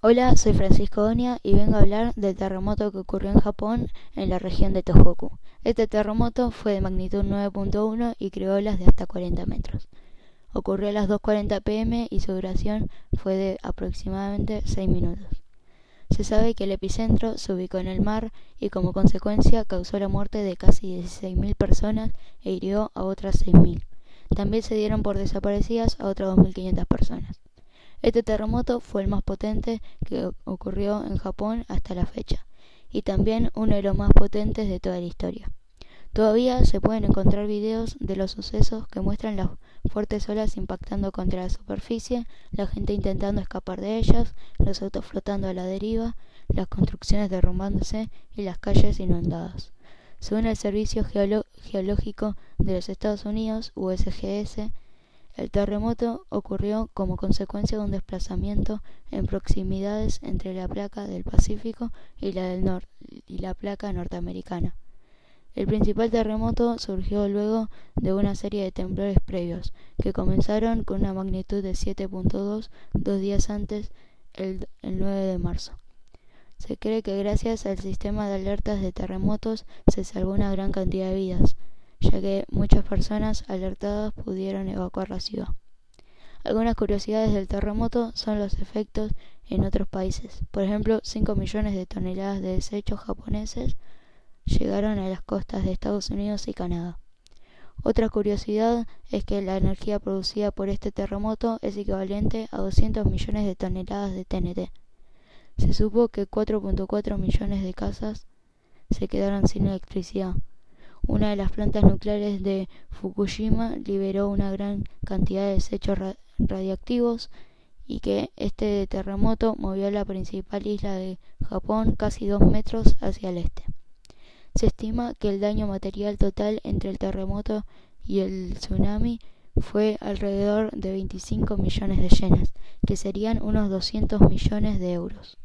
Hola, soy Francisco Donia y vengo a hablar del terremoto que ocurrió en Japón en la región de Tohoku. Este terremoto fue de magnitud 9.1 y creó olas de hasta 40 metros. Ocurrió a las 2.40 pm y su duración fue de aproximadamente 6 minutos. Se sabe que el epicentro se ubicó en el mar y como consecuencia causó la muerte de casi 16.000 personas e hirió a otras 6.000. También se dieron por desaparecidas a otras 2.500 personas. Este terremoto fue el más potente que ocurrió en Japón hasta la fecha, y también uno de los más potentes de toda la historia. Todavía se pueden encontrar videos de los sucesos que muestran las fuertes olas impactando contra la superficie, la gente intentando escapar de ellas, los autos flotando a la deriva, las construcciones derrumbándose y las calles inundadas. Según el Servicio Geológico de los Estados Unidos, USGS, el terremoto ocurrió como consecuencia de un desplazamiento en proximidades entre la placa del Pacífico y la, del norte y la placa norteamericana. El principal terremoto surgió luego de una serie de temblores previos, que comenzaron con una magnitud de 7.2 dos días antes, el, el 9 de marzo. Se cree que gracias al sistema de alertas de terremotos se salvó una gran cantidad de vidas, ya que muchas personas alertadas pudieron evacuar la ciudad. Algunas curiosidades del terremoto son los efectos en otros países. Por ejemplo, 5 millones de toneladas de desechos japoneses llegaron a las costas de Estados Unidos y Canadá. Otra curiosidad es que la energía producida por este terremoto es equivalente a 200 millones de toneladas de TNT. Se supo que 4.4 millones de casas se quedaron sin electricidad, una de las plantas nucleares de Fukushima liberó una gran cantidad de desechos radiactivos y que este terremoto movió la principal isla de Japón casi dos metros hacia el este. Se estima que el daño material total entre el terremoto y el tsunami fue alrededor de 25 millones de yenes, que serían unos 200 millones de euros.